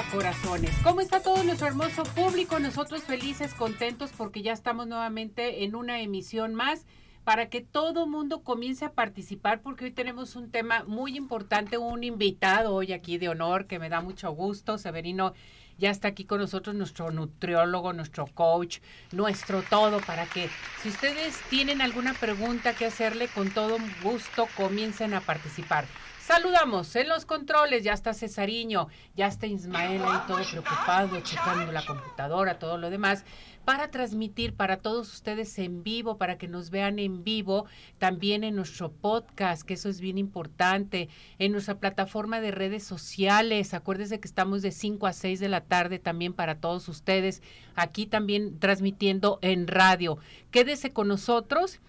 corazones. ¿Cómo está todo nuestro hermoso público? Nosotros felices, contentos porque ya estamos nuevamente en una emisión más para que todo mundo comience a participar porque hoy tenemos un tema muy importante, un invitado hoy aquí de honor que me da mucho gusto, Severino ya está aquí con nosotros nuestro nutriólogo, nuestro coach, nuestro todo, para que si ustedes tienen alguna pregunta que hacerle, con todo gusto comiencen a participar. Saludamos en los controles, ya está Cesariño, ya está Ismael ahí todo preocupado, checando la computadora, todo lo demás, para transmitir para todos ustedes en vivo, para que nos vean en vivo, también en nuestro podcast, que eso es bien importante, en nuestra plataforma de redes sociales. Acuérdense que estamos de 5 a 6 de la tarde también para todos ustedes, aquí también transmitiendo en radio. Quédese con nosotros.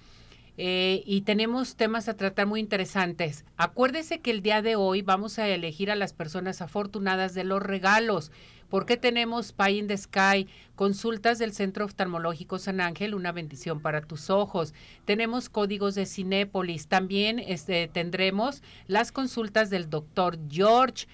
Eh, y tenemos temas a tratar muy interesantes. Acuérdese que el día de hoy vamos a elegir a las personas afortunadas de los regalos. porque tenemos Pie in the Sky? Consultas del Centro Oftalmológico San Ángel, una bendición para tus ojos. Tenemos códigos de Cinépolis. También este, tendremos las consultas del doctor George.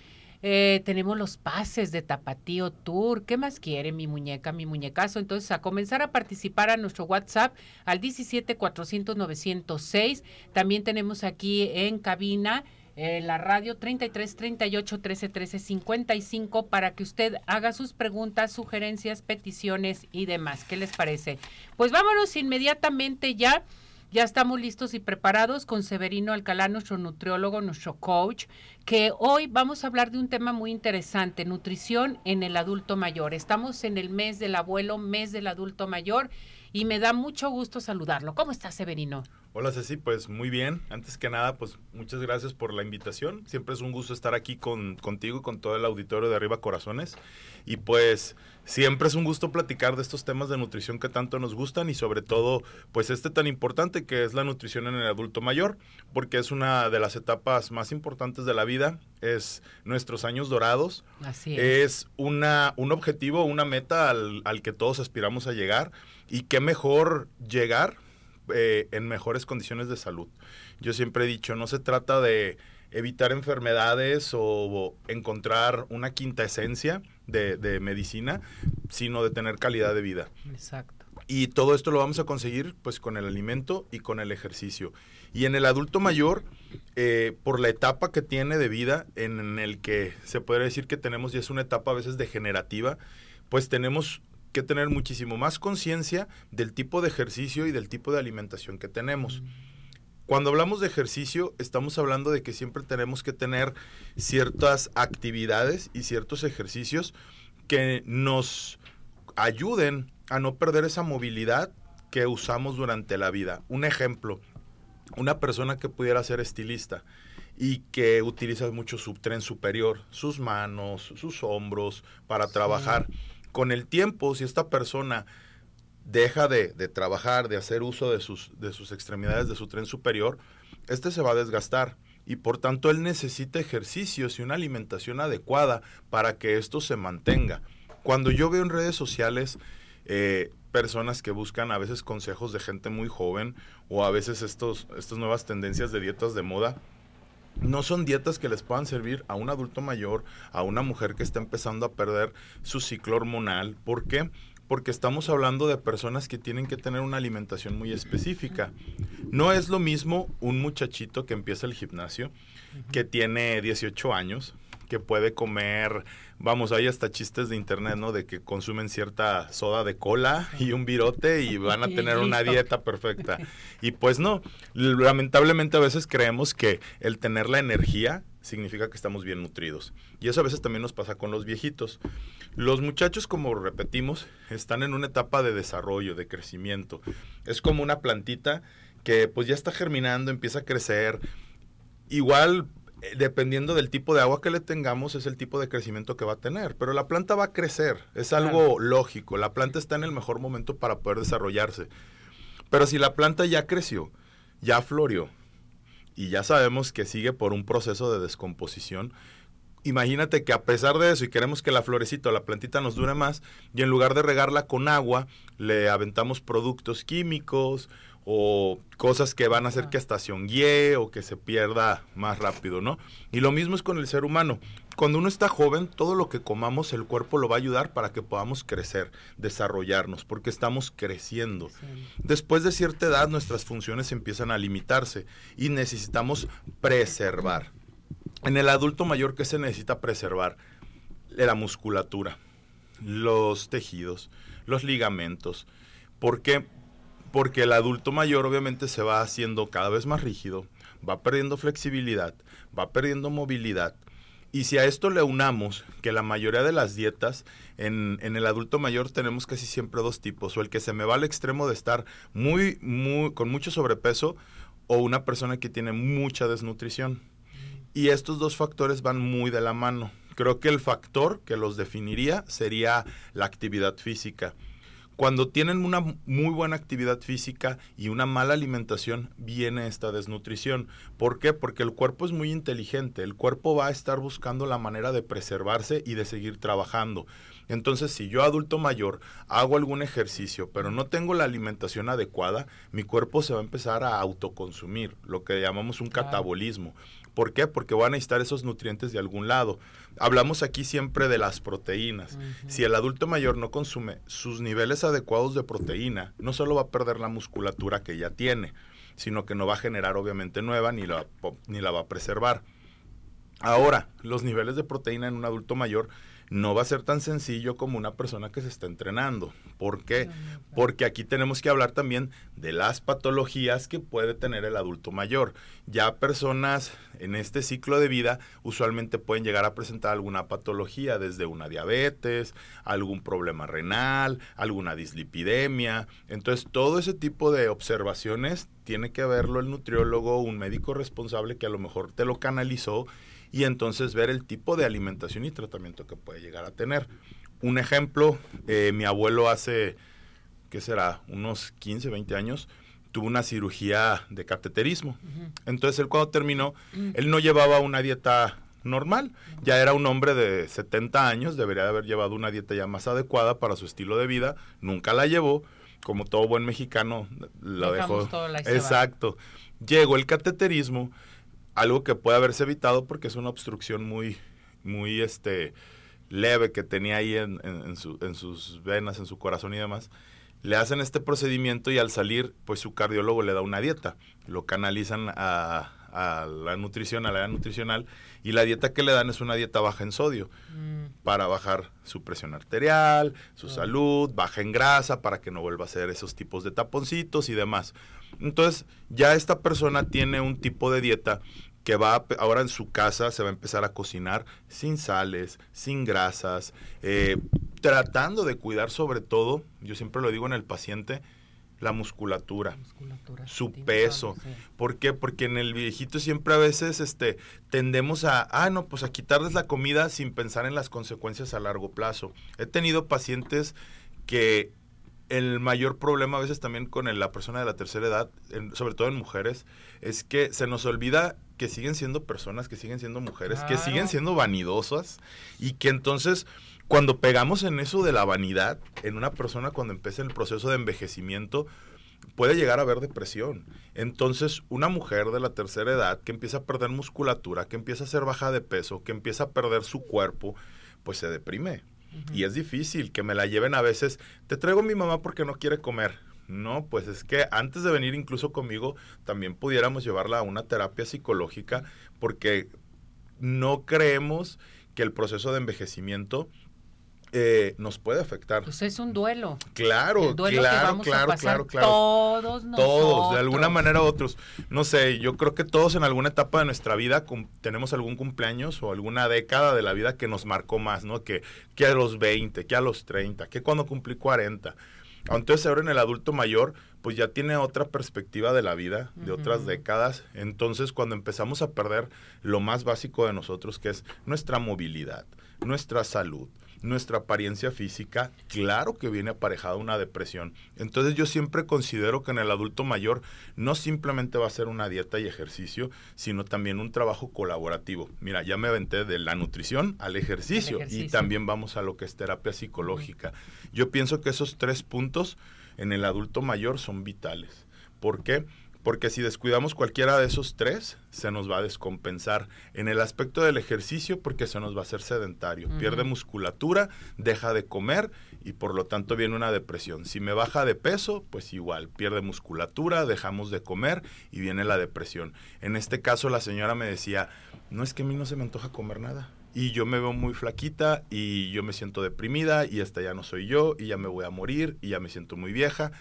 Eh, tenemos los pases de Tapatío Tour. ¿Qué más quiere mi muñeca, mi muñecazo? Entonces, a comenzar a participar a nuestro WhatsApp al 17 400 906. También tenemos aquí en cabina eh, la radio 33 38 13 13 55 para que usted haga sus preguntas, sugerencias, peticiones y demás. ¿Qué les parece? Pues vámonos inmediatamente ya ya estamos listos y preparados con Severino Alcalá, nuestro nutriólogo, nuestro coach, que hoy vamos a hablar de un tema muy interesante, nutrición en el adulto mayor. Estamos en el mes del abuelo, mes del adulto mayor, y me da mucho gusto saludarlo. ¿Cómo está Severino? Hola Ceci, pues muy bien. Antes que nada, pues muchas gracias por la invitación. Siempre es un gusto estar aquí con, contigo, con todo el auditorio de Arriba Corazones. Y pues siempre es un gusto platicar de estos temas de nutrición que tanto nos gustan y sobre todo pues este tan importante que es la nutrición en el adulto mayor, porque es una de las etapas más importantes de la vida, es nuestros años dorados. Así es. Es una, un objetivo, una meta al, al que todos aspiramos a llegar y qué mejor llegar eh, en mejores condiciones de salud. Yo siempre he dicho, no se trata de evitar enfermedades o encontrar una quinta esencia de, de medicina, sino de tener calidad de vida. Exacto. Y todo esto lo vamos a conseguir pues con el alimento y con el ejercicio. Y en el adulto mayor, eh, por la etapa que tiene de vida, en el que se puede decir que tenemos, y es una etapa a veces degenerativa, pues tenemos que tener muchísimo más conciencia del tipo de ejercicio y del tipo de alimentación que tenemos. Cuando hablamos de ejercicio, estamos hablando de que siempre tenemos que tener ciertas actividades y ciertos ejercicios que nos ayuden a no perder esa movilidad que usamos durante la vida. Un ejemplo, una persona que pudiera ser estilista y que utiliza mucho su tren superior, sus manos, sus hombros para trabajar. Con el tiempo, si esta persona deja de, trabajar, de hacer uso de sus, de sus extremidades, de su tren superior, este se va a desgastar y por tanto él necesita ejercicios y una alimentación adecuada para que esto se mantenga. Cuando yo veo en redes sociales eh, personas que buscan a veces consejos de gente muy joven o a veces estos, estas nuevas tendencias de dietas de moda, no son dietas que les puedan servir a un adulto mayor, a una mujer que está empezando a perder su ciclo hormonal. ¿Por qué? Porque estamos hablando de personas que tienen que tener una alimentación muy específica. No es lo mismo un muchachito que empieza el gimnasio, que tiene 18 años, que puede comer, vamos, hay hasta chistes de internet, ¿no? De que consumen cierta soda de cola y un virote y van a tener una dieta perfecta. Y pues no, lamentablemente a veces creemos que el tener la energía significa que estamos bien nutridos. Y eso a veces también nos pasa con los viejitos. Los muchachos, como repetimos, están en una etapa de desarrollo, de crecimiento. Es como una plantita que pues ya está germinando, empieza a crecer, igual dependiendo del tipo de agua que le tengamos, es el tipo de crecimiento que va a tener. Pero la planta va a crecer, es algo lógico. La planta está en el mejor momento para poder desarrollarse. Pero si la planta ya creció, ya floreó, y ya sabemos que sigue por un proceso de descomposición, imagínate que a pesar de eso y queremos que la florecita o la plantita nos dure más, y en lugar de regarla con agua, le aventamos productos químicos o cosas que van a hacer que estación guíe o que se pierda más rápido, ¿no? Y lo mismo es con el ser humano. Cuando uno está joven, todo lo que comamos, el cuerpo lo va a ayudar para que podamos crecer, desarrollarnos, porque estamos creciendo. Después de cierta edad, nuestras funciones empiezan a limitarse y necesitamos preservar. En el adulto mayor, ¿qué se necesita preservar? La musculatura, los tejidos, los ligamentos. ¿Por qué? Porque el adulto mayor obviamente se va haciendo cada vez más rígido, va perdiendo flexibilidad, va perdiendo movilidad. Y si a esto le unamos que la mayoría de las dietas en, en, el adulto mayor tenemos casi siempre dos tipos, o el que se me va al extremo de estar muy, muy, con mucho sobrepeso, o una persona que tiene mucha desnutrición. Y estos dos factores van muy de la mano. Creo que el factor que los definiría sería la actividad física. Cuando tienen una muy buena actividad física y una mala alimentación, viene esta desnutrición. ¿Por qué? Porque el cuerpo es muy inteligente. El cuerpo va a estar buscando la manera de preservarse y de seguir trabajando. Entonces, si yo adulto mayor hago algún ejercicio, pero no tengo la alimentación adecuada, mi cuerpo se va a empezar a autoconsumir, lo que llamamos un catabolismo. ¿Por qué? Porque van a necesitar esos nutrientes de algún lado. Hablamos aquí siempre de las proteínas. Si el adulto mayor no consume sus niveles adecuados de proteína, no solo va a perder la musculatura que ya tiene, sino que no va a generar obviamente nueva ni la, ni la va a preservar. Ahora, los niveles de proteína en un adulto mayor no va a ser tan sencillo como una persona que se está entrenando. ¿Por qué? Porque aquí tenemos que hablar también de las patologías que puede tener el adulto mayor. Ya personas en este ciclo de vida usualmente pueden llegar a presentar alguna patología, desde una diabetes, algún problema renal, alguna dislipidemia. Entonces, todo ese tipo de observaciones tiene que verlo el nutriólogo, un médico responsable que a lo mejor te lo canalizó y entonces ver el tipo de alimentación y tratamiento que puede llegar a tener. Un ejemplo, eh, mi abuelo hace, ¿qué será? Unos 15, 20 años, tuvo una cirugía de cateterismo. Entonces él cuando terminó, él no llevaba una dieta normal, ya era un hombre de 70 años, debería de haber llevado una dieta ya más adecuada para su estilo de vida, nunca la llevó, como todo buen mexicano la dejó. Exacto. Llegó el cateterismo algo que puede haberse evitado porque es una obstrucción muy, muy este, leve que tenía ahí en, en, sus venas, en su corazón y demás. Le hacen este procedimiento y al salir, pues su cardiólogo le da una dieta. Lo canalizan a, la nutrición, a la área nutricional, y la dieta que le dan es una dieta baja en sodio, mm. para bajar su presión arterial, su salud, baja en grasa, para que no vuelva a hacer esos tipos de taponcitos y demás. Entonces, ya esta persona tiene un tipo de dieta que va ahora en su casa se va a empezar a cocinar sin sales, sin grasas, eh, tratando de cuidar sobre todo, yo siempre lo digo en el paciente, la musculatura, su peso. ¿Por qué? Porque en el viejito siempre a veces este, tendemos a, ah, no, pues a quitarles la comida sin pensar en las consecuencias a largo plazo. He tenido pacientes que el mayor problema a veces también con la persona de la tercera edad, sobre todo en mujeres, es que se nos olvida que siguen siendo personas, que siguen siendo mujeres, que siguen siendo vanidosas y que entonces cuando pegamos en eso de la vanidad, en una persona cuando empieza el proceso de envejecimiento, puede llegar a haber depresión. Entonces, una mujer de la tercera edad que empieza a perder musculatura, que empieza a ser baja de peso, que empieza a perder su cuerpo, pues se deprime. Y es difícil que me la lleven a veces, te traigo a mi mamá porque no quiere comer. No, pues es que antes de venir incluso conmigo, también pudiéramos llevarla a una terapia psicológica porque no creemos que el proceso de envejecimiento eh, nos puede afectar. Pues es un duelo. Claro, claro, claro, claro, claro. Todos nosotros. Todos, de alguna manera u otros. No sé, yo creo que todos en alguna etapa de nuestra vida tenemos algún cumpleaños o alguna década de la vida que nos marcó más, ¿no? Que, que a los 20, que a los 30, que cuando cumplí 40. Entonces ahora en el adulto mayor, pues ya tiene otra perspectiva de la vida, de otras décadas. Entonces cuando empezamos a perder lo más básico de nosotros, que es nuestra movilidad, nuestra salud, nuestra apariencia física, claro que viene aparejada una depresión. Entonces yo siempre considero que en el adulto mayor no simplemente va a ser una dieta y ejercicio, sino también un trabajo colaborativo. Mira, ya me aventé de la nutrición al ejercicio, y ejercicio. también vamos a lo que es terapia psicológica. Yo pienso que esos tres puntos en el adulto mayor son vitales. ¿Por qué? Porque si descuidamos cualquiera de esos tres, se nos va a descompensar. En el aspecto del ejercicio, porque se nos va a hacer sedentario. Pierde musculatura, deja de comer y por lo tanto viene una depresión. Si me baja de peso, pues igual, pierde musculatura, dejamos de comer y viene la depresión. En este caso la señora me decía, no es que a mí no se me antoja comer nada. Y yo me veo muy flaquita y yo me siento deprimida y esta ya no soy yo y ya me voy a morir y ya me siento muy vieja.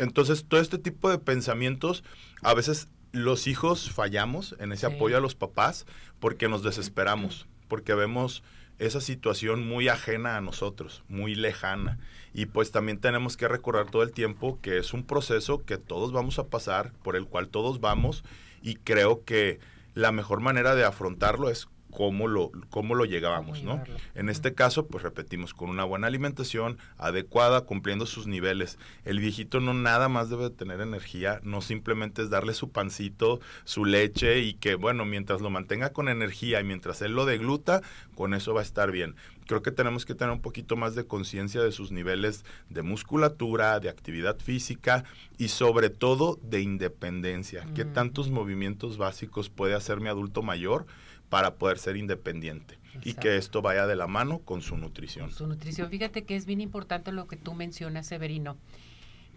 Entonces, todo este tipo de pensamientos, a veces los hijos fallamos en ese Sí. apoyo a los papás porque nos desesperamos, porque vemos esa situación muy ajena a nosotros, muy lejana. Y pues también tenemos que recordar todo el tiempo que es un proceso que todos vamos a pasar, por el cual todos vamos, y creo que la mejor manera de afrontarlo es cómo lo, cómo lo llegábamos, ¿no? En este caso, pues repetimos, con una buena alimentación adecuada, cumpliendo sus niveles. El viejito no nada más debe tener energía, no simplemente es darle su pancito, su leche y que, bueno, mientras lo mantenga con energía y mientras él lo degluta, con eso va a estar bien. Creo que tenemos que tener un poquito más de conciencia de sus niveles de musculatura, de actividad física y sobre todo de independencia. ¿Qué tantos movimientos básicos puede hacer mi adulto mayor para poder ser independiente? Y que esto vaya de la mano con su nutrición. Su nutrición. Fíjate que es bien importante lo que tú mencionas, Severino.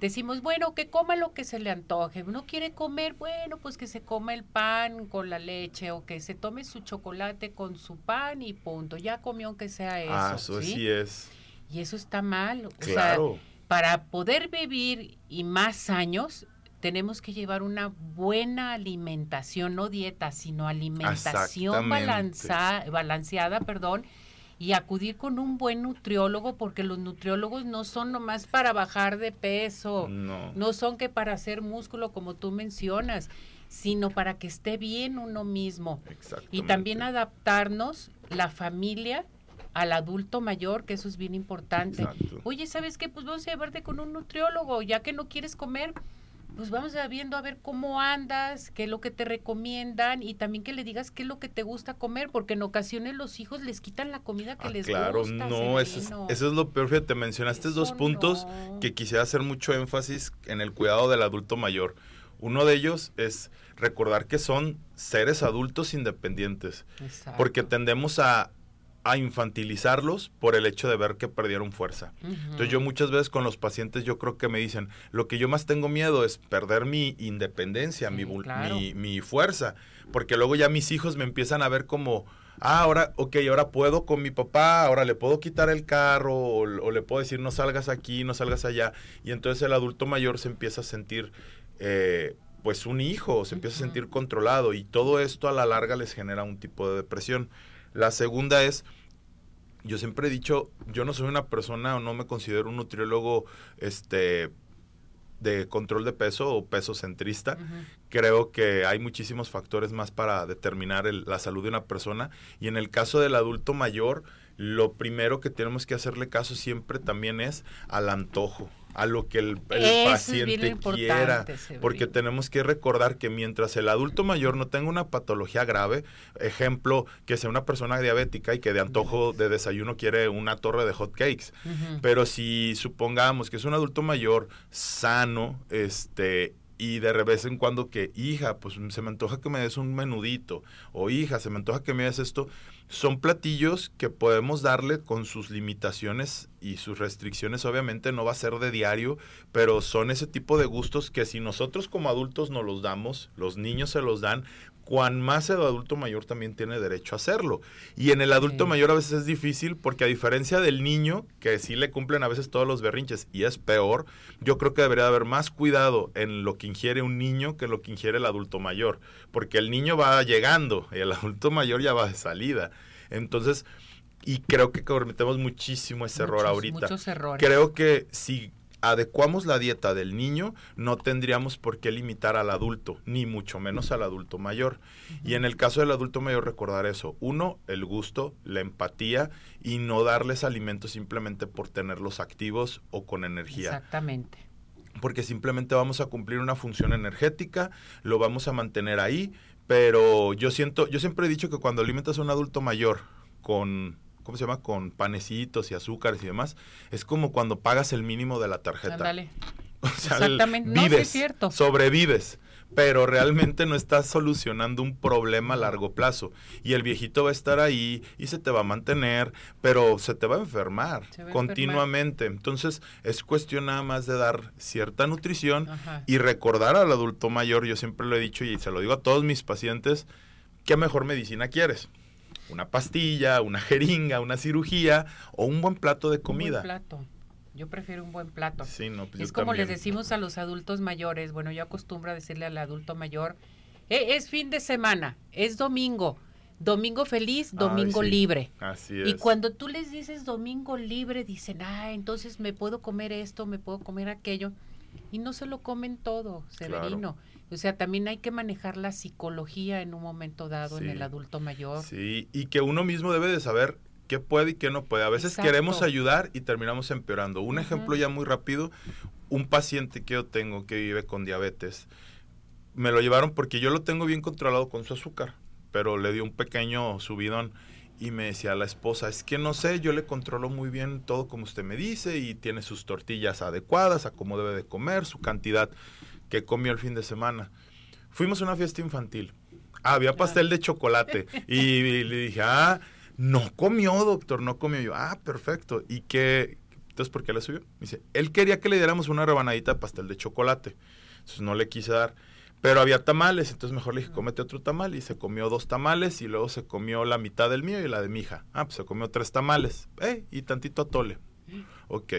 Decimos, bueno, que coma lo que se le antoje. No quiere comer, bueno, pues que se coma el pan con la leche o que se tome su chocolate con su pan y punto. Ya comió aunque sea eso. ah, eso ¿sí? sí es. Y eso está mal. O sea, Claro. para poder vivir y más años, tenemos que llevar una buena alimentación, no dieta, sino alimentación balanza- balanceada, perdón, y acudir con un buen nutriólogo, porque los nutriólogos no son nomás para bajar de peso, no. no son que para hacer músculo, como tú mencionas, sino para que esté bien uno mismo. Y también adaptarnos la familia al adulto mayor, que eso es bien importante. Exacto. Oye, ¿sabes qué? Pues vamos a llevarte con un nutriólogo, ya que no quieres comer, pues vamos a viendo a ver cómo andas, qué es lo que te recomiendan y también que le digas qué es lo que te gusta comer, porque en ocasiones los hijos les quitan la comida que Ah, les claro, gusta. no, eso es, eso es lo peor. Fíjate, mencionaste dos puntos no. que quisiera hacer mucho énfasis en el cuidado del adulto mayor. Uno de ellos es recordar que son seres adultos independientes, Exacto. porque tendemos a, a infantilizarlos por el hecho de ver que perdieron fuerza. Entonces yo muchas veces con los pacientes yo creo que me dicen, lo que yo más tengo miedo es perder mi independencia, Sí, mi, claro. mi, mi fuerza, porque luego ya mis hijos me empiezan a ver como, ah, ahora, ok, ahora puedo con mi papá, ahora le puedo quitar el carro o, o le puedo decir no salgas aquí, no salgas allá, y entonces el adulto mayor se empieza a sentir... eh, pues un hijo, se empieza a sentir controlado y todo esto a la larga les genera un tipo de depresión. La segunda es, yo siempre he dicho, yo no soy una persona o no me considero un nutriólogo este de control de peso o peso centrista. Creo que hay muchísimos factores más para determinar el- la salud de una persona y en el caso del adulto mayor, lo primero que tenemos que hacerle caso siempre también es al antojo, a lo que el, paciente quiera, porque tenemos que recordar que mientras el adulto mayor no tenga una patología grave, ejemplo, que sea una persona diabética y que de antojo de desayuno quiere una torre de hot cakes, pero si supongamos que es un adulto mayor sano, este y de vez en cuando que, hija, pues se me antoja que me des un menudito, o hija, se me antoja que me des esto, son platillos que podemos darle con sus limitaciones y sus restricciones, obviamente no va a ser de diario, pero son ese tipo de gustos que si nosotros como adultos nos los damos, los niños se los dan, cuan más el adulto mayor también tiene derecho a hacerlo. Y en el adulto Sí. mayor a veces es difícil porque a diferencia del niño, que sí le cumplen a veces todos los berrinches y es peor, yo creo que debería de haber más cuidado en lo que ingiere un niño que lo que ingiere el adulto mayor, porque el niño va llegando y el adulto mayor ya va de salida. Entonces, y creo que cometemos muchísimo ese error ahorita. Muchos errores. Creo que si adecuamos la dieta del niño, no tendríamos por qué limitar al adulto, ni mucho menos al adulto mayor. Y en el caso del adulto mayor, recordar eso. Uno, el gusto, la empatía y no darles alimentos simplemente por tenerlos activos o con energía. Exactamente. Porque simplemente vamos a cumplir una función energética, lo vamos a mantener ahí, pero yo siento, yo siempre he dicho que cuando alimentas a un adulto mayor con ¿cómo se llama? Con panecitos y azúcares y demás, es como cuando pagas el mínimo de la tarjeta. Ándale. O sea, Exactamente. No, sí vives, es cierto. sobrevives, pero realmente no estás solucionando un problema a largo plazo. Y el viejito va a estar ahí y se te va a mantener, pero se te va a enfermar Se va a continuamente. Entonces, es cuestión nada más de dar cierta nutrición Ajá. y recordar al adulto mayor, yo siempre lo he dicho y se lo digo a todos mis pacientes, ¿qué mejor medicina quieres? Una pastilla, una jeringa, una cirugía o un buen plato de Un comida. buen plato. Yo prefiero un buen plato. Sí, no, pues es como les decimos a los adultos mayores. Bueno, yo acostumbro a decirle al adulto mayor, "Eh, es fin de semana, es domingo, domingo feliz, domingo sí, libre. Así Y es. cuando tú les dices domingo libre, dicen, ah, entonces me puedo comer esto, me puedo comer aquello. Y no se lo comen todo, Severino. O sea, también hay que manejar la psicología en un momento dado en el adulto mayor. Sí, y que uno mismo debe de saber qué puede y qué no puede. A veces Exacto. queremos ayudar y terminamos empeorando. Un ejemplo ya muy rápido, un paciente que yo tengo que vive con diabetes, me lo llevaron porque yo lo tengo bien controlado con su azúcar, pero le dio un pequeño subidón y me decía la esposa, es que no sé, yo le controlo muy bien todo como usted me dice y tiene sus tortillas adecuadas a cómo debe de comer, su cantidad que comió el fin de semana. Fuimos a una fiesta infantil. Ah, había pastel de chocolate. Y, le dije, ah, no comió, doctor, no comió. Yo, ah, perfecto. ¿Y qué? Entonces, ¿por qué le subió? Me dice, él quería que le diéramos una rebanadita de pastel de chocolate. Entonces, no le quise dar. Pero había tamales, entonces mejor le dije, cómete otro tamal. Y se comió dos tamales y luego se comió la mitad del mío y la de mi hija. Ah, pues se comió tres tamales. Eh, y tantito atole. Ok.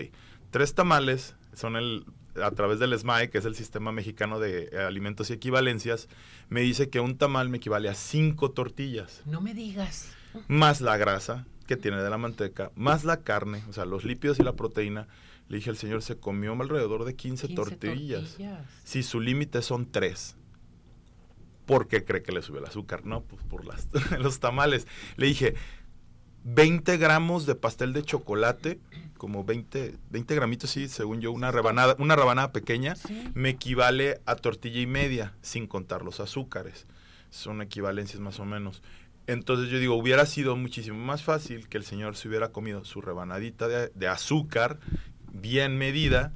Tres tamales son el, a través del SMAE, que es el Sistema Mexicano de eh, Alimentos y Equivalencias, me dice que un tamal me equivale a cinco tortillas, No me digas. más la grasa que tiene de la manteca, más la carne, o sea, los lípidos y la proteína. Le dije al señor, se comió alrededor de 15, 15 tortillas. tortillas. Si su límite son tres. ¿Por qué cree que le sube el azúcar? No, pues por las, los tamales. Le dije, 20 gramos de pastel de chocolate, como 20, 20 gramitos, sí, según yo, una rebanada, una rebanada pequeña, Sí. me equivale a tortilla y media, sin contar los azúcares. Son equivalencias más o menos. Entonces yo digo, hubiera sido muchísimo más fácil que el señor se hubiera comido su rebanadita de, de azúcar bien medida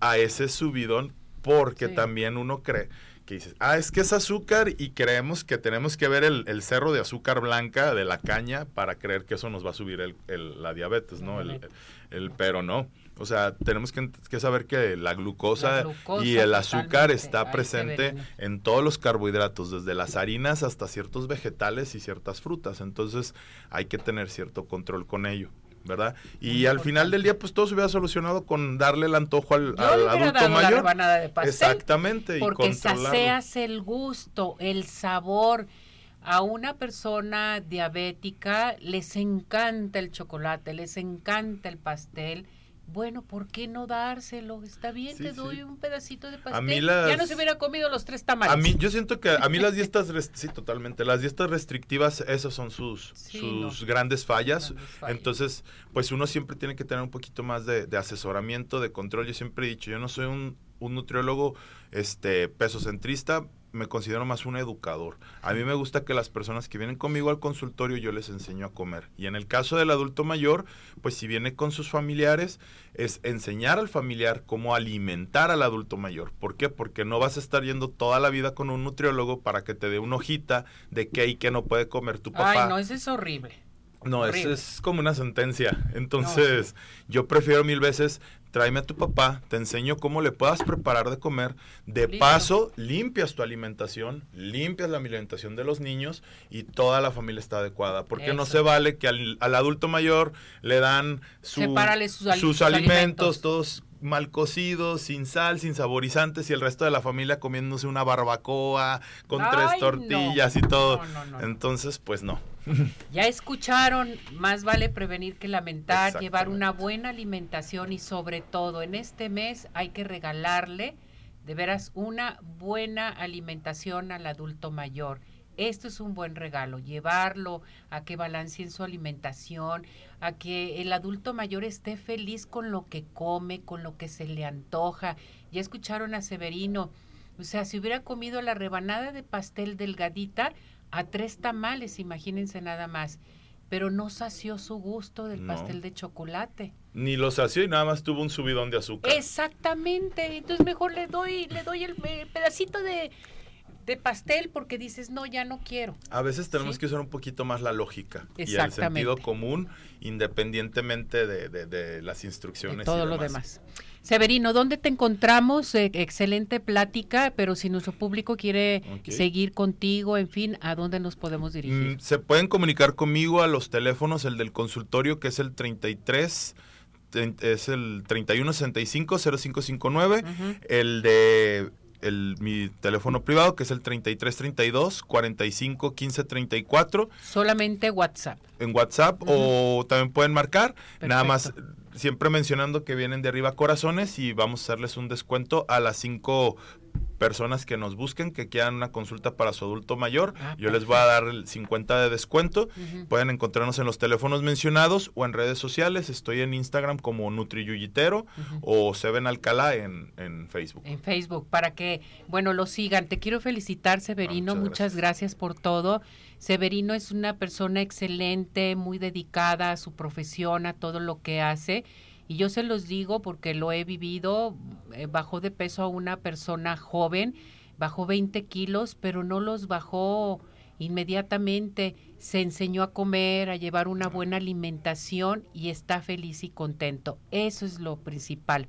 a ese subidón, porque Sí. también uno cree que dices, ah, es que es azúcar y creemos que tenemos que ver el, el cerro de azúcar blanca de la caña para creer que eso nos va a subir el, el- la diabetes, ¿no? El, pero no. O sea, tenemos que, que saber que la glucosa, La glucosa, y el azúcar está presente en todos los carbohidratos, desde las harinas hasta ciertos vegetales y ciertas frutas. Entonces hay que tener cierto control con ello, ¿verdad? Y al final del día, pues todo se hubiera solucionado con darle el antojo al, Yo al adulto dado la mayor. rebanada de pastel. Exactamente, y Porque controlarlo. sacias el gusto, el sabor. A una persona diabética les encanta el chocolate, les encanta el pastel. Bueno, ¿por qué no dárselo? Está bien, Sí, te sí. doy un pedacito de pastel. mí Ya no se hubiera comido los tres tamales. A mí, yo siento que a mí las dietas, res- sí, totalmente, las dietas restrictivas, esas son sus, Sí, sus no. grandes fallas. Grandes fallas. Entonces, pues uno siempre tiene que tener un poquito más de, de asesoramiento, de control. Yo siempre he dicho, yo no soy un, un nutriólogo este, pesocentrista, me considero más un educador. A mí me gusta que las personas que vienen conmigo al consultorio yo les enseño a comer. Y en el caso del adulto mayor, pues si viene con sus familiares, es enseñar al familiar cómo alimentar al adulto mayor. ¿Por qué? Porque no vas a estar yendo toda la vida con un nutriólogo para que te dé una hojita de qué y qué no puede comer tu papá. Ay, no, eso es horrible. No, es, es como una sentencia. Entonces, yo prefiero mil veces tráeme a tu papá, te enseño cómo le puedas preparar de comer. De Listo. paso, limpias tu alimentación, limpias la alimentación de los niños y toda la familia está adecuada. Porque no se vale que al, al adulto mayor le dan su- sus ali- sus sus alimentos, alimentos. todos mal cocidos, sin sal, sin saborizantes y el resto de la familia comiéndose una barbacoa con Ay, tres no. tortillas y todo. No, no. Entonces, pues no. Ya escucharon, más vale prevenir que lamentar, llevar una buena alimentación y sobre todo en este mes hay que regalarle de veras una buena alimentación al adulto mayor. Esto es un buen regalo, llevarlo a que balanceen su alimentación, a que el adulto mayor esté feliz con lo que come, con lo que se le antoja. Ya escucharon a Severino, o sea, si hubiera comido la rebanada de pastel delgadita a tres tamales, imagínense nada más, pero no sació su gusto del pastel de chocolate. Ni lo sació y nada más tuvo un subidón de azúcar. Exactamente, entonces mejor le doy, le doy el pedacito de de pastel porque dices, no, ya no quiero. A veces tenemos que usar un poquito más la lógica y el sentido común, independientemente de, las instrucciones. todo lo demás. Severino, ¿dónde te encontramos? Eh, excelente plática, pero si nuestro público quiere seguir contigo, en fin, ¿a dónde nos podemos dirigir? Mm, se pueden comunicar conmigo a los teléfonos, el del consultorio que es el 33 es el 3165-0559, el de el, mi teléfono privado, que es el 3332 45 15 34. Solamente WhatsApp. En WhatsApp o también pueden marcar. Nada más, siempre mencionando que vienen de arriba corazones y vamos a hacerles un descuento a las cinco personas que nos busquen, que quieran una consulta para su adulto mayor, ah, yo les voy a dar el 50 de descuento. Pueden encontrarnos en los teléfonos mencionados o en redes sociales. Estoy en Instagram como Nutriyuyitero o Seven Alcalá en, en, Facebook. En Facebook, para que, bueno, lo sigan. Te quiero felicitar, Severino. muchas, gracias. por todo. Severino es una persona excelente, muy dedicada a su profesión, a todo lo que hace. Y yo se los digo porque lo he vivido, eh, bajó de peso a una persona joven, bajó 20 kilos, pero no los bajó inmediatamente, se enseñó a comer, a llevar una buena alimentación y está feliz y contento. Eso es lo principal.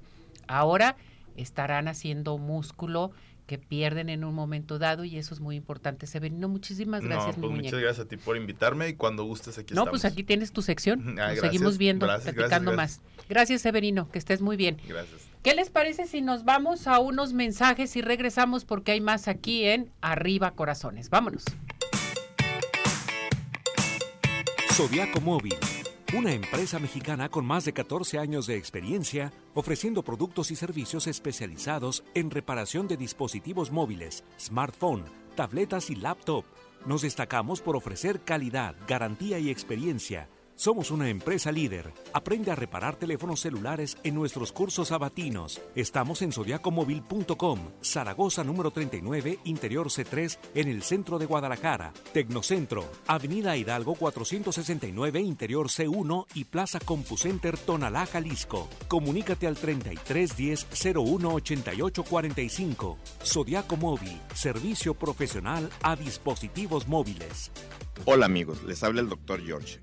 Ahora estarán haciendo músculo, que pierden en un momento dado y eso es muy importante. Severino, muchísimas gracias. No, pues muchas gracias a ti por invitarme y cuando gustes aquí No, pues aquí tienes tu sección. Ah, seguimos viendo, platicando más. Gracias, Severino, que estés muy bien. Gracias. ¿Qué les parece si nos vamos a unos mensajes y regresamos porque hay más aquí en Arriba Corazones? Vámonos. Zodiaco Móvil una empresa mexicana con más de 14 años de experiencia ofreciendo productos y servicios especializados en reparación de dispositivos móviles, smartphone, tabletas y laptop. Nos destacamos por ofrecer calidad, garantía y experiencia somos una empresa líder. Aprende a reparar teléfonos celulares en nuestros cursos abatinos. Estamos en zodiacomóvil.com, Zaragoza número 39, Interior C3, en el centro de Guadalajara. Tecnocentro, Avenida Hidalgo 469, Interior C1 y Plaza CompuCenter Tonalá, Jalisco. Comunícate al 3310 01 88 45. Zodiaco Móvil, servicio profesional a dispositivos móviles. Hola amigos, les habla el Dr. George.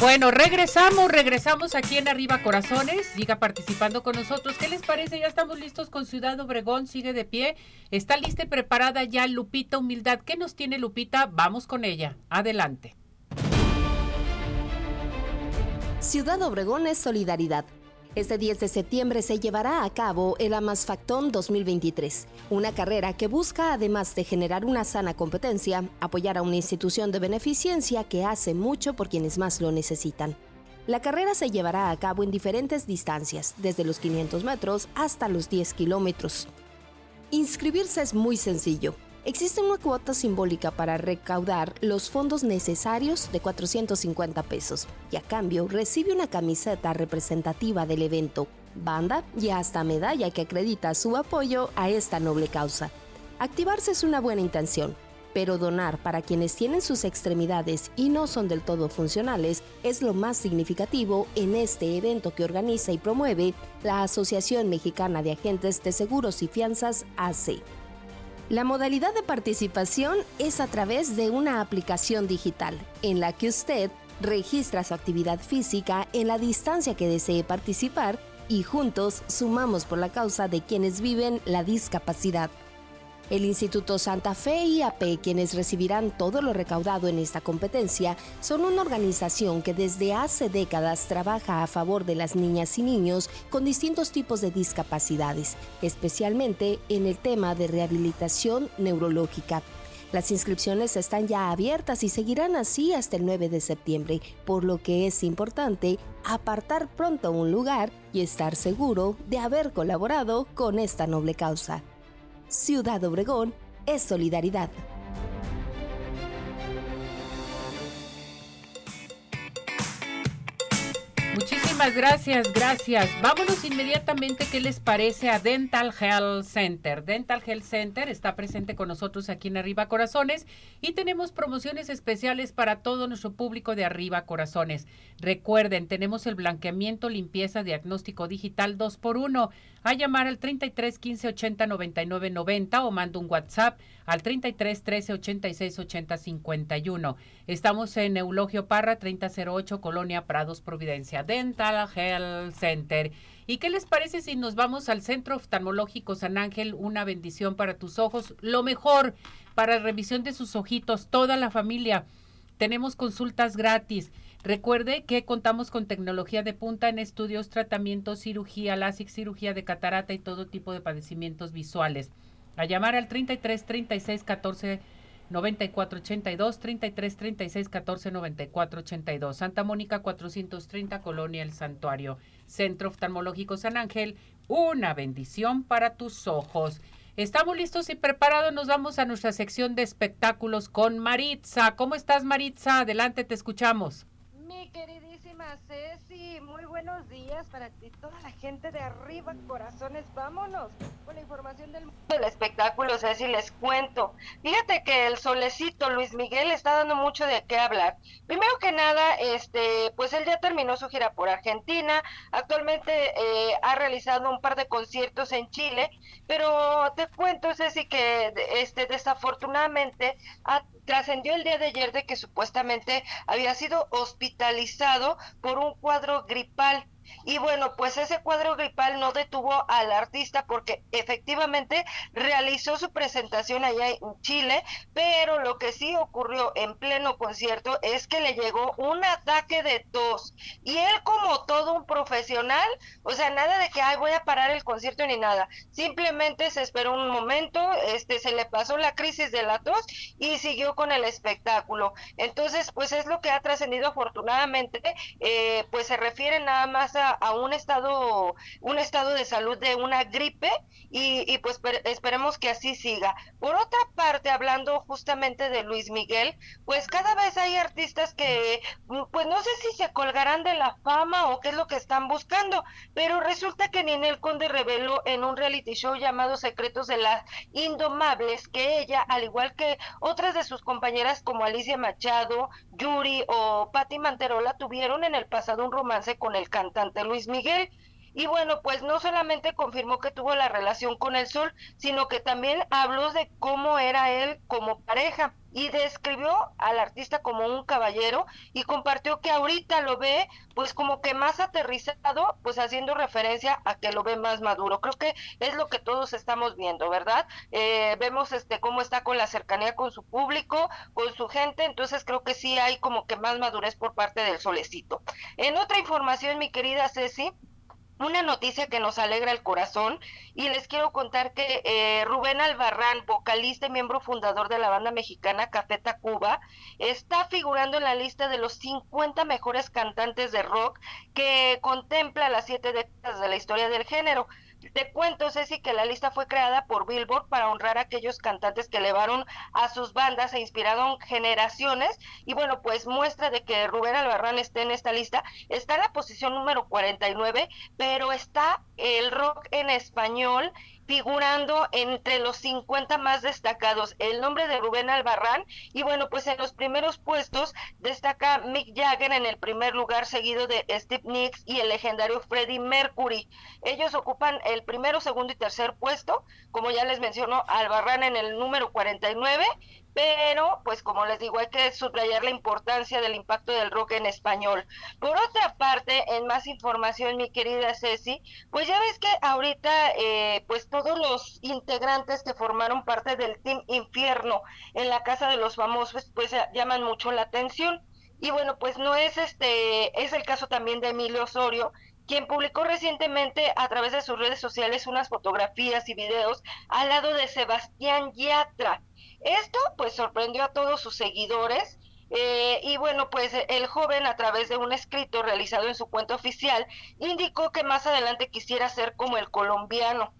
Bueno, regresamos, regresamos aquí en Arriba Corazones. Siga participando con nosotros. ¿Qué les parece? Ya estamos listos con Ciudad Obregón. Sigue de pie. Está lista y preparada ya Lupita Humildad. ¿Qué nos tiene Lupita? Vamos con ella. Adelante. Ciudad Obregón es solidaridad. Este 10 de septiembre se llevará a cabo el Amasfactón 2023, una carrera que busca, además de generar una sana competencia, apoyar a una institución de beneficencia que hace mucho por quienes más lo necesitan. La carrera se llevará a cabo en diferentes distancias, desde los 500 metros hasta los 10 kilómetros. Inscribirse es muy sencillo. Existe una cuota simbólica para recaudar los fondos necesarios de 450 pesos y a cambio recibe una camiseta representativa del evento, banda y hasta medalla que acredita su apoyo a esta noble causa. Activarse es una buena intención, pero donar para quienes tienen sus extremidades y no son del todo funcionales es lo más significativo en este evento que organiza y promueve la Asociación Mexicana de Agentes de Seguros y Fianzas AC. La modalidad de participación es a través de una aplicación digital en la que usted registra su actividad física en la distancia que desee participar y juntos sumamos por la causa de quienes viven la discapacidad. El Instituto Santa Fe y AP, quienes recibirán todo lo recaudado en esta competencia, son una organización que desde hace décadas trabaja a favor de las niñas y niños con distintos tipos de discapacidades, especialmente en el tema de rehabilitación neurológica. Las inscripciones están ya abiertas y seguirán así hasta el 9 de septiembre, por lo que es importante apartar pronto un lugar y estar seguro de haber colaborado con esta noble causa. Ciudad Obregón es solidaridad. Gracias, gracias. Vámonos inmediatamente, ¿qué les parece a Dental Health Center? Dental Health Center está presente con nosotros aquí en Arriba Corazones y tenemos promociones especiales para todo nuestro público de Arriba Corazones. Recuerden, tenemos el blanqueamiento, limpieza, diagnóstico digital 2 por 1 A llamar al 33 15 80 99 90 o mando un WhatsApp al 33 13 86 80 51. Estamos en Eulogio Parra 3008 Colonia Prados Providencia Dental Health Center. ¿Y qué les parece si nos vamos al Centro Oftalmológico San Ángel? Una bendición para tus ojos, lo mejor para revisión de sus ojitos, toda la familia. Tenemos consultas gratis. Recuerde que contamos con tecnología de punta en estudios, tratamientos, cirugía, láser, cirugía de catarata y todo tipo de padecimientos visuales. A llamar al 33 36 14 94 82 33 36 14 94 82 Santa Mónica 430 Colonia El Santuario Centro Oftalmológico San Ángel una bendición para tus ojos Estamos listos y preparados, nos vamos a nuestra sección de espectáculos con Maritza. ¿Cómo estás Maritza? Adelante, te escuchamos. Mi Ceci, muy buenos días para ti, toda la gente de arriba, corazones, vámonos con la información del mundo del espectáculo, Ceci, les cuento. Fíjate que el solecito Luis Miguel está dando mucho de qué hablar. Primero que nada, este, pues él ya terminó su gira por Argentina, actualmente eh, ha realizado un par de conciertos en Chile, pero te cuento, Ceci, que este, desafortunadamente ha trascendió el día de ayer de que supuestamente había sido hospitalizado por un cuadro gripal. Y bueno, pues ese cuadro gripal no detuvo al artista porque efectivamente realizó su presentación allá en Chile, pero lo que sí ocurrió en pleno concierto es que le llegó un ataque de tos. Y él como todo un profesional, o sea, nada de que, ay, voy a parar el concierto ni nada. Simplemente se esperó un momento, este, se le pasó la crisis de la tos y siguió con el espectáculo. Entonces, pues es lo que ha trascendido afortunadamente, eh, pues se refiere nada más a un estado, un estado de salud de una gripe y, y pues esperemos que así siga. Por otra parte, hablando justamente de Luis Miguel, pues cada vez hay artistas que, pues no sé si se colgarán de la fama o qué es lo que están buscando, pero resulta que Ninel Conde reveló en un reality show llamado Secretos de las Indomables que ella, al igual que otras de sus compañeras como Alicia Machado, Yuri o Patti Manterola, tuvieron en el pasado un romance con el cantante Luis Miguel. Y bueno, pues no solamente confirmó que tuvo la relación con el sol, sino que también habló de cómo era él como pareja y describió al artista como un caballero y compartió que ahorita lo ve pues como que más aterrizado, pues haciendo referencia a que lo ve más maduro. Creo que es lo que todos estamos viendo, ¿verdad? Eh, vemos este cómo está con la cercanía con su público, con su gente, entonces creo que sí hay como que más madurez por parte del solecito. En otra información, mi querida Ceci, una noticia que nos alegra el corazón y les quiero contar que eh, Rubén Albarrán, vocalista y miembro fundador de la banda mexicana Café Tacuba, está figurando en la lista de los 50 mejores cantantes de rock que contempla las siete décadas de la historia del género. Te cuento, Ceci, que la lista fue creada por Billboard para honrar a aquellos cantantes que elevaron a sus bandas e inspiraron generaciones. Y bueno, pues muestra de que Rubén Albarrán esté en esta lista. Está en la posición número 49, pero está el rock en español figurando entre los 50 más destacados el nombre de Rubén Albarrán y bueno, pues en los primeros puestos destaca Mick Jagger en el primer lugar seguido de Steve Nicks y el legendario Freddie Mercury. Ellos ocupan el primero, segundo y tercer puesto, como ya les mencionó Albarrán en el número 49 pero pues como les digo, hay que subrayar la importancia del impacto del rock en español. Por otra parte, en más información, mi querida Ceci, pues ya ves que ahorita eh, pues todos los integrantes que formaron parte del Team Infierno en la Casa de los Famosos pues llaman mucho la atención. Y bueno, pues no es este, es el caso también de Emilio Osorio, quien publicó recientemente a través de sus redes sociales unas fotografías y videos al lado de Sebastián Yatra. Esto pues sorprendió a todos sus seguidores eh, y bueno, pues el joven a través de un escrito realizado en su cuenta oficial indicó que más adelante quisiera ser como el colombiano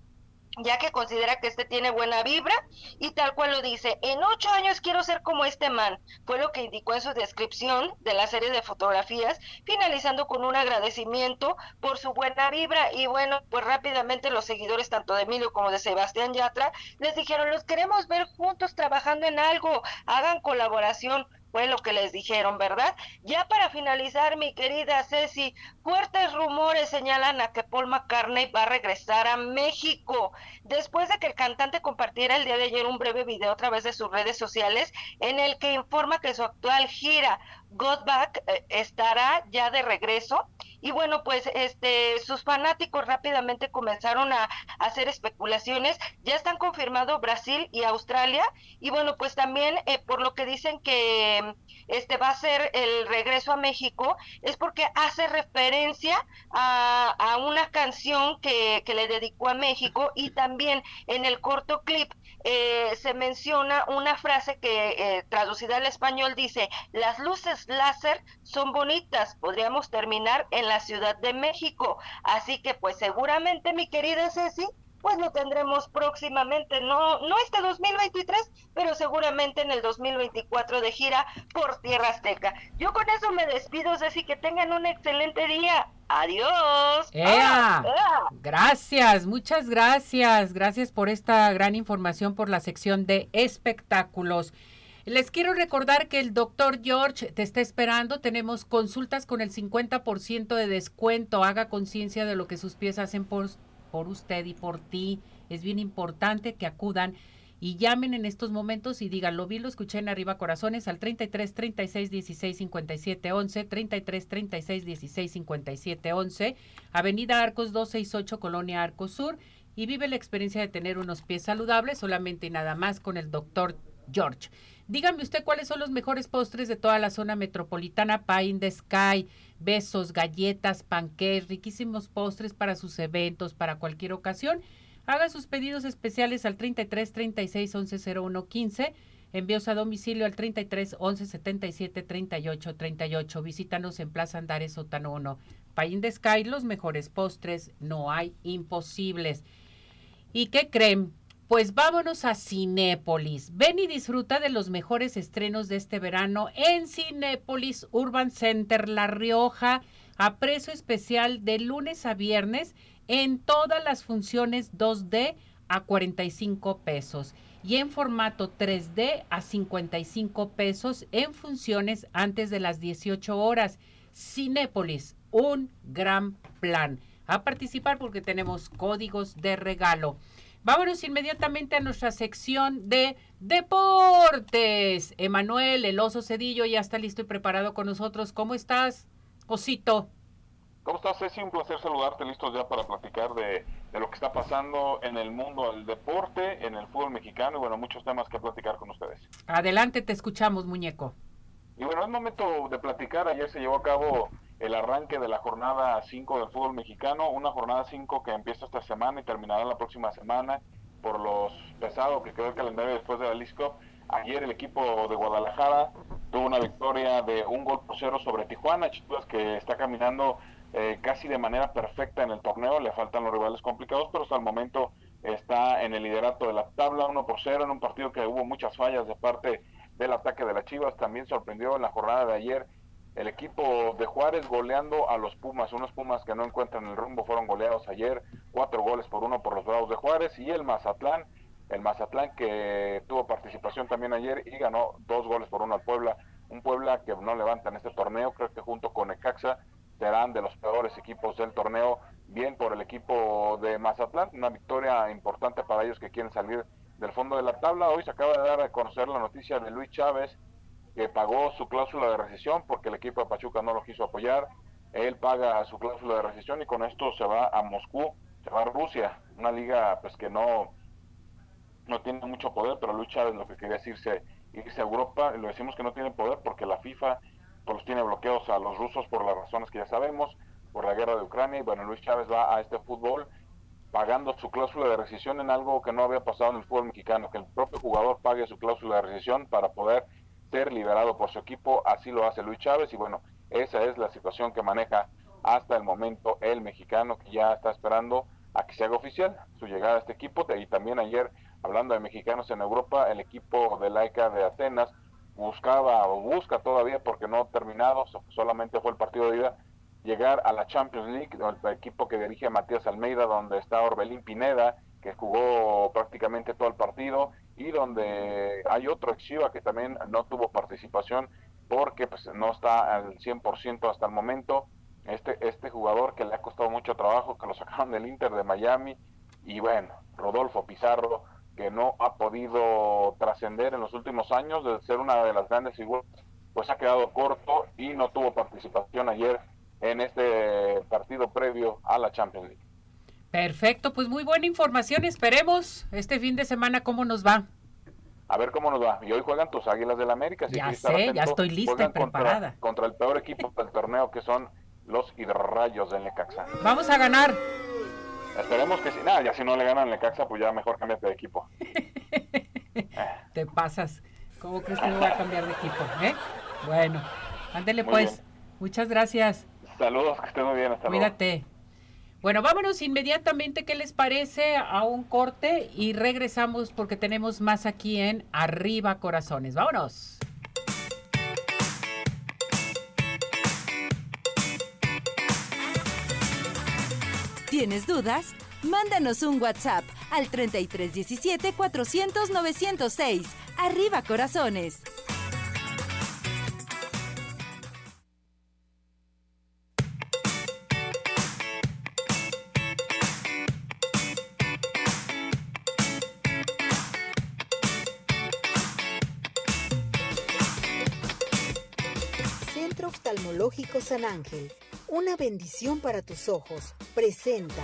ya que considera que este tiene buena vibra y tal cual lo dice, en ocho años quiero ser como este man, fue lo que indicó en su descripción de la serie de fotografías, finalizando con un agradecimiento por su buena vibra. Y bueno, pues rápidamente los seguidores tanto de Emilio como de Sebastián Yatra les dijeron, los queremos ver juntos trabajando en algo, hagan colaboración, fue lo que les dijeron, ¿verdad? Ya para finalizar, mi querida Ceci, fuertes rumores señalan a que Paul McCartney va a regresar a México. Después de que el cantante compartiera el día de ayer un breve video a través de sus redes sociales en el que informa que su actual gira God Back eh, estará ya de regreso. Y bueno pues este sus fanáticos rápidamente comenzaron a, hacer especulaciones. Ya están confirmados Brasil y Australia. Y bueno pues también eh, por lo que dicen que este va a ser el regreso a México es porque hace referencia a, a una canción que, que le dedicó a México y también en el corto clip eh, se menciona una frase que eh, traducida al español dice, las luces láser son bonitas, podríamos terminar en la Ciudad de México. Así que pues seguramente mi querida Ceci, pues lo tendremos próximamente, no, no este 2023, pero seguramente en el 2024 de gira por Tierra Azteca. Yo con eso me despido, Ceci, que tengan un excelente día. Adiós. ¡Ea! Gracias, muchas gracias. Gracias por esta gran información por la sección de espectáculos. Les quiero recordar que el doctor George te está esperando. Tenemos consultas con el 50% de descuento. Haga conciencia de lo que sus pies hacen por, por usted y por ti. Es bien importante que acudan y llamen en estos momentos y digan, lo vi, lo escuché en Arriba Corazones al 33 36 16 57 11, 33 36 16 57 11, Avenida Arcos 268, Colonia Arcos Sur, y vive la experiencia de tener unos pies saludables solamente y nada más con el doctor George. Dígame usted cuáles son los mejores postres de toda la zona metropolitana, Pie in the Sky, besos, galletas, panqués, riquísimos postres para sus eventos, para cualquier ocasión. Haga sus pedidos especiales al 33 36 11 01 15. Envíos a domicilio al 33 11 77 38 38. Visítanos en Plaza Andares Sótano 1. Pie in the Sky, los mejores postres, no hay imposibles. ¿Y qué creen? Pues vámonos a Cinépolis. Ven y disfruta de los mejores estrenos de este verano en Cinépolis Urban Center La Rioja a precio especial de lunes a viernes en todas las funciones 2D a 45 pesos y en formato 3D a 55 pesos en funciones antes de las 18 horas. Cinépolis, un gran plan. A participar porque tenemos códigos de regalo. Vámonos inmediatamente a nuestra sección de deportes. Emanuel, el oso Cedillo, ya está listo y preparado con nosotros. ¿Cómo estás, osito? ¿Cómo estás, Ceci? Un placer saludarte, listos ya para platicar de, de, lo que está pasando en el mundo del deporte, en el fútbol mexicano y bueno, muchos temas que platicar con ustedes. Adelante, te escuchamos, muñeco. Y bueno, es momento de platicar. Ayer se llevó a cabo el arranque de la jornada 5 del fútbol mexicano, una jornada 5 que empieza esta semana y terminará la próxima semana por los pesados que quedó el calendario después de la Cup. Ayer el equipo de Guadalajara tuvo una victoria de un gol por cero sobre Tijuana, Chivas que está caminando eh, casi de manera perfecta en el torneo, le faltan los rivales complicados, pero hasta el momento está en el liderato de la tabla, 1 por 0, en un partido que hubo muchas fallas de parte del ataque de las Chivas, también sorprendió en la jornada de ayer el equipo de Juárez goleando a los Pumas, unos Pumas que no encuentran el rumbo, fueron goleados ayer, cuatro goles por uno por los Bravos de Juárez, y el Mazatlán, el Mazatlán que tuvo participación también ayer y ganó dos goles por uno al Puebla, un Puebla que no levanta en este torneo, creo que junto con Ecaxa serán de los peores equipos del torneo, bien por el equipo de Mazatlán, una victoria importante para ellos que quieren salir del fondo de la tabla. Hoy se acaba de dar a conocer la noticia de Luis Chávez, que pagó su cláusula de rescisión porque el equipo de Pachuca no lo quiso apoyar. Él paga su cláusula de rescisión y con esto se va a Moscú, se va a Rusia, una liga pues que no, no tiene mucho poder, pero Luis Chávez lo que quería es irse, a Europa, y lo decimos que no tiene poder porque la FIFA pues tiene bloqueados a los rusos por las razones que ya sabemos, por la guerra de Ucrania, y bueno, Luis Chávez va a este fútbol pagando su cláusula de rescisión en algo que no había pasado en el fútbol mexicano, que el propio jugador pague su cláusula de rescisión para poder ser liberado por su equipo, así lo hace Luis Chávez, y bueno, esa es la situación que maneja hasta el momento el mexicano que ya está esperando a que se haga oficial su llegada a este equipo, y también ayer, hablando de mexicanos en Europa, el equipo de Laica de Atenas, buscaba o busca todavía porque no ha terminado, solamente fue el partido de ida, llegar a la Champions League, el equipo que dirige Matías Almeida, donde está Orbelín Pineda, que jugó prácticamente todo el partido, y donde hay otro Exiva que también no tuvo participación porque pues, no está al 100% hasta el momento. Este, este jugador que le ha costado mucho trabajo, que lo sacaron del Inter de Miami, y bueno, Rodolfo Pizarro, que no ha podido trascender en los últimos años de ser una de las grandes figuras, pues ha quedado corto y no tuvo participación ayer en este partido previo a la Champions League. Perfecto, pues muy buena información. Esperemos este fin de semana cómo nos va. A ver cómo nos va. Y hoy juegan tus Águilas del América. ya sé, ya estoy lista y preparada. Contra, contra, el peor equipo del torneo que son los Hidrarrayos del Necaxa. Vamos a ganar. Esperemos que si, nada, ya si no le ganan Necaxa, pues ya mejor cámbiate de equipo. Te pasas. ¿Cómo crees que me voy a cambiar de equipo? ¿Eh? Bueno, ándele pues. Muchas gracias. Saludos, que estén muy bien. Hasta Cuídate. Bueno, vámonos inmediatamente, ¿qué les parece? A un corte y regresamos porque tenemos más aquí en Arriba Corazones. Vámonos. ¿Tienes dudas? Mándanos un WhatsApp al 3317 400 906. Arriba Corazones. Centro Oftalmológico San Ángel. Una bendición para tus ojos. Presenta.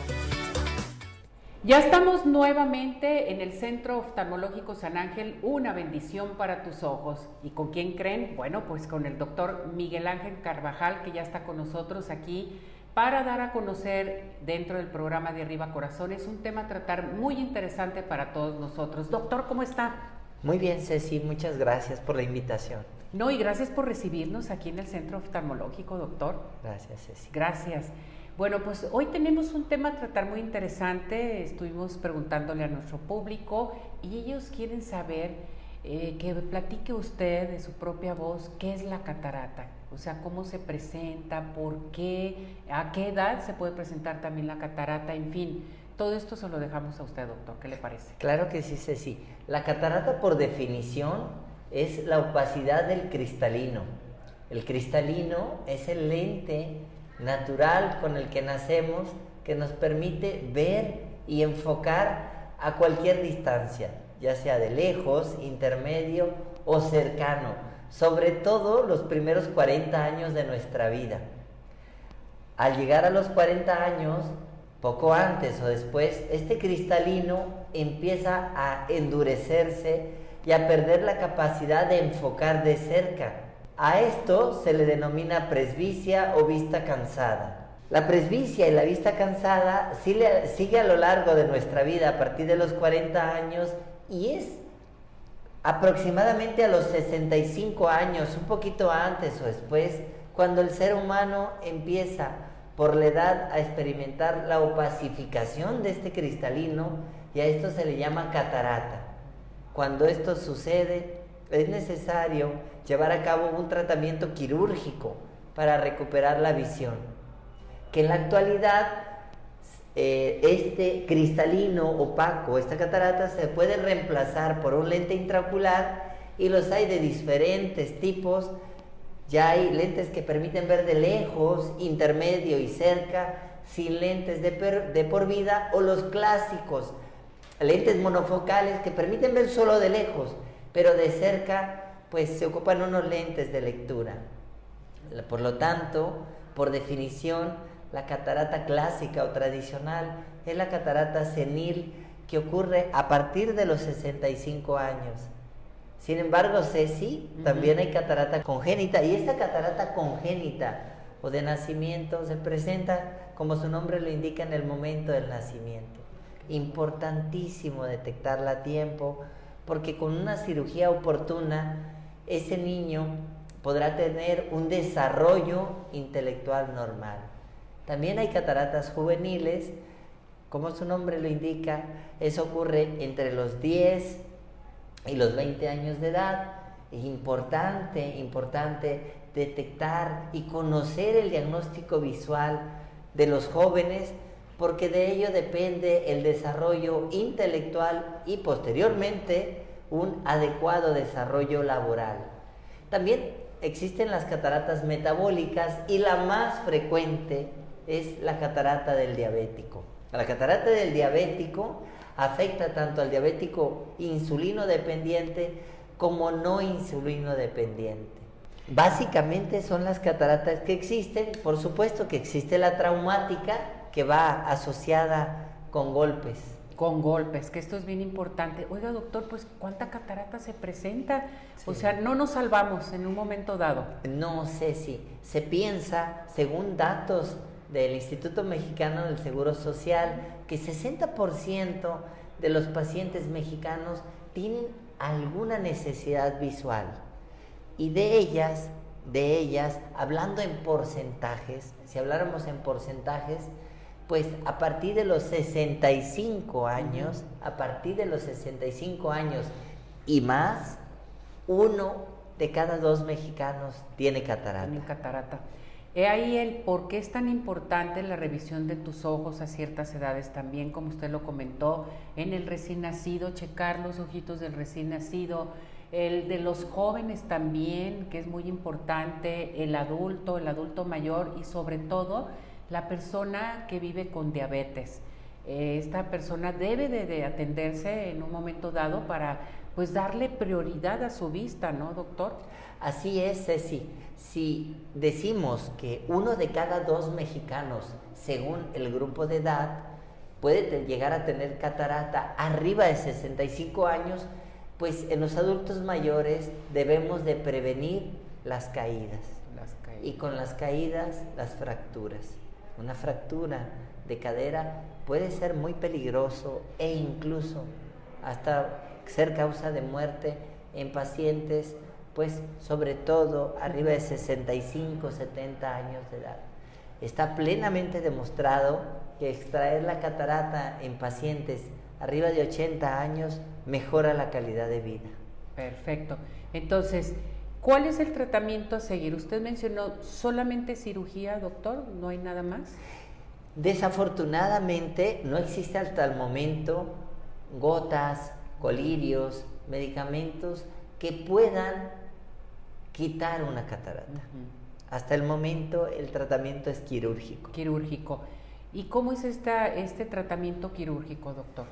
Ya estamos nuevamente en el Centro Oftalmológico San Ángel, una bendición para tus ojos. ¿Y con quién creen? Bueno, pues con el doctor Miguel Ángel Carvajal, que ya está con nosotros aquí para dar a conocer dentro del programa de Arriba Corazones un tema a tratar muy interesante para todos nosotros. Doctor, ¿cómo está? Muy bien, Ceci, muchas gracias por la invitación. No, y gracias por recibirnos aquí en el Centro Oftalmológico, doctor. Gracias, Ceci. Gracias. Bueno, pues hoy tenemos un tema a tratar muy interesante. Estuvimos preguntándole a nuestro público y ellos quieren saber eh, que platique usted de su propia voz qué es la catarata. O sea, cómo se presenta, por qué, a qué edad se puede presentar también la catarata, en fin. Todo esto se lo dejamos a usted, doctor. ¿Qué le parece? Claro que sí, Ceci. La catarata, por definición, es la opacidad del cristalino. El cristalino es el lente natural con el que nacemos que nos permite ver y enfocar a cualquier distancia, ya sea de lejos, intermedio o cercano, sobre todo los primeros 40 años de nuestra vida. Al llegar a los 40 años, poco antes o después, este cristalino empieza a endurecerse y a perder la capacidad de enfocar de cerca. A esto se le denomina presbicia o vista cansada. La presbicia y la vista cansada sigue a lo largo de nuestra vida a partir de los 40 años y es aproximadamente a los 65 años, un poquito antes o después, cuando el ser humano empieza por la edad a experimentar la opacificación de este cristalino y a esto se le llama catarata. Cuando esto sucede, es necesario llevar a cabo un tratamiento quirúrgico para recuperar la visión. Que en la actualidad eh, este cristalino opaco, esta catarata, se puede reemplazar por un lente intraocular y los hay de diferentes tipos. Ya hay lentes que permiten ver de lejos, intermedio y cerca, sin lentes de, de por vida o los clásicos, lentes monofocales que permiten ver solo de lejos, pero de cerca pues se ocupan unos lentes de lectura. Por lo tanto, por definición, la catarata clásica o tradicional es la catarata senil que ocurre a partir de los 65 años. Sin embargo, Ceci, también hay catarata congénita y esta catarata congénita o de nacimiento se presenta, como su nombre lo indica, en el momento del nacimiento. Importantísimo detectarla a tiempo porque con una cirugía oportuna ese niño podrá tener un desarrollo intelectual normal. También hay cataratas juveniles, como su nombre lo indica, eso ocurre entre los 10 y los 20 años de edad. Es importante, importante detectar y conocer el diagnóstico visual de los jóvenes porque de ello depende el desarrollo intelectual y posteriormente un adecuado desarrollo laboral. También existen las cataratas metabólicas y la más frecuente es la catarata del diabético. La catarata del diabético afecta tanto al diabético insulino dependiente como no insulino dependiente. Básicamente son las cataratas que existen, por supuesto que existe la traumática que va asociada con golpes, con golpes, que esto es bien importante. Oiga, doctor, pues ¿cuánta catarata se presenta? O sea, no nos salvamos en un momento dado. No sé si se piensa, según datos del Instituto Mexicano del Seguro Social, que 60% de los pacientes mexicanos tienen alguna necesidad visual. Y de ellas, de ellas, hablando en porcentajes, si habláramos en porcentajes, pues a partir de los 65 años, a partir de los 65 años y más, uno de cada dos mexicanos tiene catarata. Tiene catarata. He ahí el por qué es tan importante la revisión de tus ojos a ciertas edades también, como usted lo comentó, en el recién nacido, checar los ojitos del recién nacido, el de los jóvenes también, que es muy importante, el adulto, el adulto mayor y sobre todo la persona que vive con diabetes. Eh, esta persona debe de, atenderse en un momento dado para pues darle prioridad a su vista, ¿no, doctor? Así es, Ceci. Si decimos que uno de cada dos mexicanos, según el grupo de edad, puede llegar a tener catarata arriba de 65 años, pues en los adultos mayores debemos de prevenir las caídas. Las caídas. Y con las caídas, las fracturas una fractura de cadera puede ser muy peligroso e incluso hasta ser causa de muerte en pacientes pues sobre todo arriba de 65, 70 años de edad. Está plenamente demostrado que extraer la catarata en pacientes arriba de 80 años mejora la calidad de vida. Perfecto. Entonces, ¿cuál es el tratamiento a seguir? Usted mencionó solamente cirugía, doctor, ¿no hay nada más? Desafortunadamente no existe hasta el momento gotas, colirios, medicamentos que puedan quitar una catarata. Hasta el momento el tratamiento es quirúrgico. Quirúrgico. ¿Y cómo es esta, este tratamiento quirúrgico, doctor?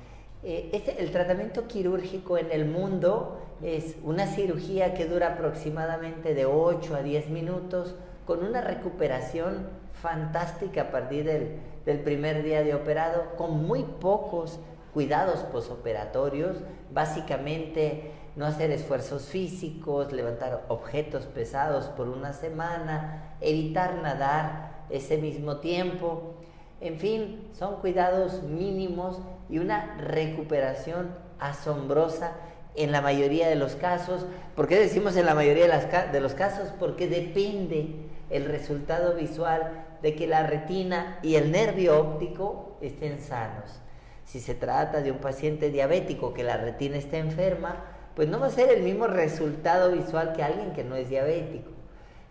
Eh, este, el tratamiento quirúrgico en el mundo es una cirugía que dura aproximadamente de 8 a 10 minutos con una recuperación fantástica a partir del, del primer día de operado, con muy pocos cuidados posoperatorios, básicamente no hacer esfuerzos físicos, levantar objetos pesados por una semana, evitar nadar ese mismo tiempo. En fin, son cuidados mínimos y una recuperación asombrosa en la mayoría de los casos. ¿Por qué decimos en la mayoría de, los casos? Porque depende el resultado visual de que la retina y el nervio óptico estén sanos. Si se trata de un paciente diabético que la retina está enferma, pues no va a ser el mismo resultado visual que alguien que no es diabético.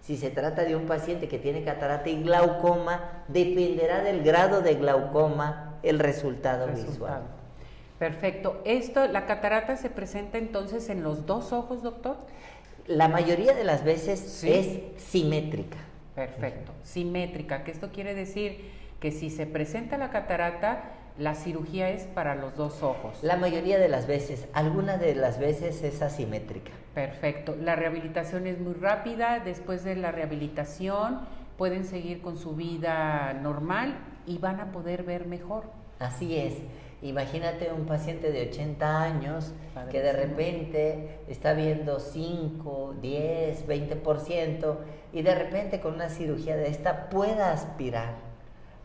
Si se trata de un paciente que tiene catarata y glaucoma, dependerá del grado de glaucoma el resultado, visual. Perfecto. Esto, la catarata se presenta entonces en los dos ojos, doctor. La mayoría de las veces es simétrica. Perfecto, simétrica, que esto quiere decir que si se presenta la catarata, la cirugía es para los dos ojos. La mayoría de las veces, alguna de las veces es asimétrica. Perfecto. La rehabilitación es muy rápida. Después de la rehabilitación pueden seguir con su vida normal y van a poder ver mejor. Así es. Imagínate un paciente de 80 años que de repente está viendo 5, 10, 20% y de repente con una cirugía de esta pueda aspirar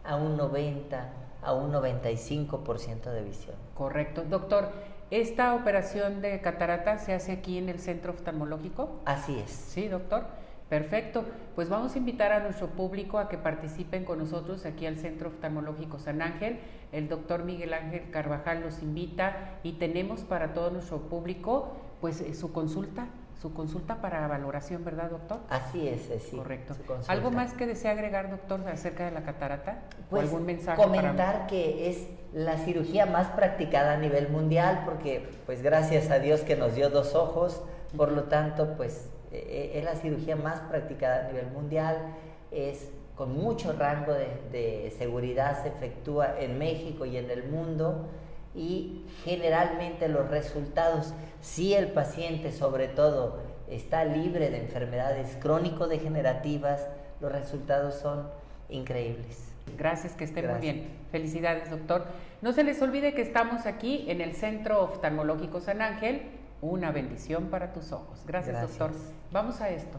a un 90, a un 95% de visión. Correcto. Doctor, ¿esta operación de catarata se hace aquí en el centro oftalmológico? Así es. Sí, doctor. Perfecto. Pues vamos a invitar a nuestro público a que participen con nosotros aquí al Centro Oftalmológico San Ángel. El doctor Miguel Ángel Carvajal los invita y tenemos para todo nuestro público pues eh, su consulta su consulta para valoración, ¿verdad, doctor? Así es, sí. Correcto. ¿Algo más que desea agregar, doctor, acerca de la catarata? Pues algún mensaje comentar que es la cirugía más practicada a nivel mundial, porque pues gracias a Dios que nos dio dos ojos, por lo tanto, pues e, e, es la cirugía más practicada a nivel mundial, es con mucho rango de, de seguridad, se efectúa en México y en el mundo y generalmente los resultados, si el paciente sobre todo está libre de enfermedades crónico-degenerativas, los resultados son increíbles. Gracias, que estén muy bien. Felicidades, doctor. No se les olvide que estamos aquí en el Centro Oftalmológico San Ángel. Una bendición para tus ojos. Gracias, doctor. Vamos a esto.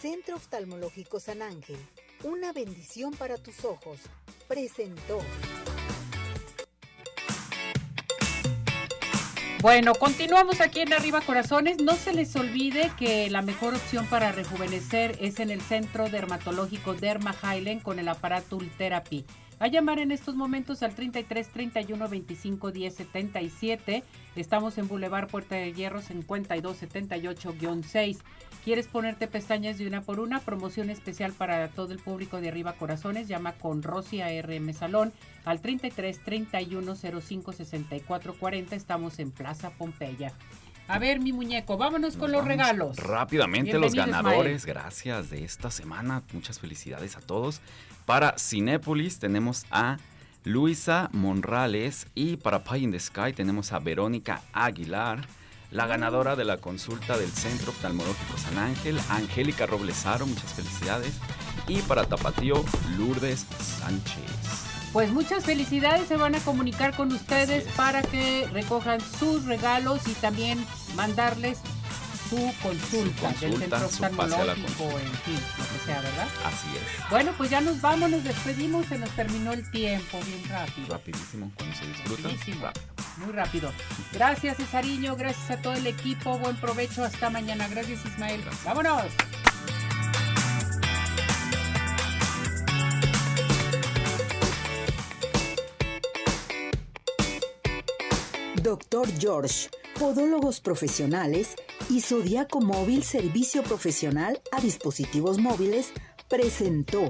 Centro Oftalmológico San Ángel. Una bendición para tus ojos presentó. Bueno, continuamos aquí en Arriba Corazones. No se les olvide que la mejor opción para rejuvenecer es en el Centro Dermatológico Derma Highland con el aparato Ultherapy. A llamar en estos momentos al 33 31 25 10 77. Estamos en Boulevard Puerta de Hierro 52 78-6. ¿Quieres ponerte pestañas de una por una? Promoción especial para todo el público de Arriba Corazones. Llama con Rosy RM Salón al 33 31 05 64 40. Estamos en Plaza Pompeya. A ver, mi muñeco, vámonos con los regalos. Rápidamente los ganadores, gracias de esta semana. Muchas felicidades a todos. Para Cinépolis tenemos a Luisa Monrales y para Pie in the Sky tenemos a Verónica Aguilar. La ganadora de la consulta del Centro Oftalmológico San Ángel, Angélica Roblesaro, muchas felicidades. Y para Tapatío, Lourdes Sánchez. Pues muchas felicidades, se van a comunicar con ustedes para que recojan sus regalos y también mandarles su consulta, del centro oftalmológico, en fin, lo que sea, ¿verdad? Así es. Bueno, pues ya nos vamos, nos despedimos, se nos terminó el tiempo bien rápido. Rapidísimo, cuando se disfruta. Rapidísimo. Rápido. Muy rápido. Gracias, Cesariño. Gracias a todo el equipo. Buen provecho. Hasta mañana. Gracias, Ismael. Vámonos. Doctor George, Podólogos Profesionales y Zodiaco Móvil Servicio Profesional a Dispositivos Móviles presentó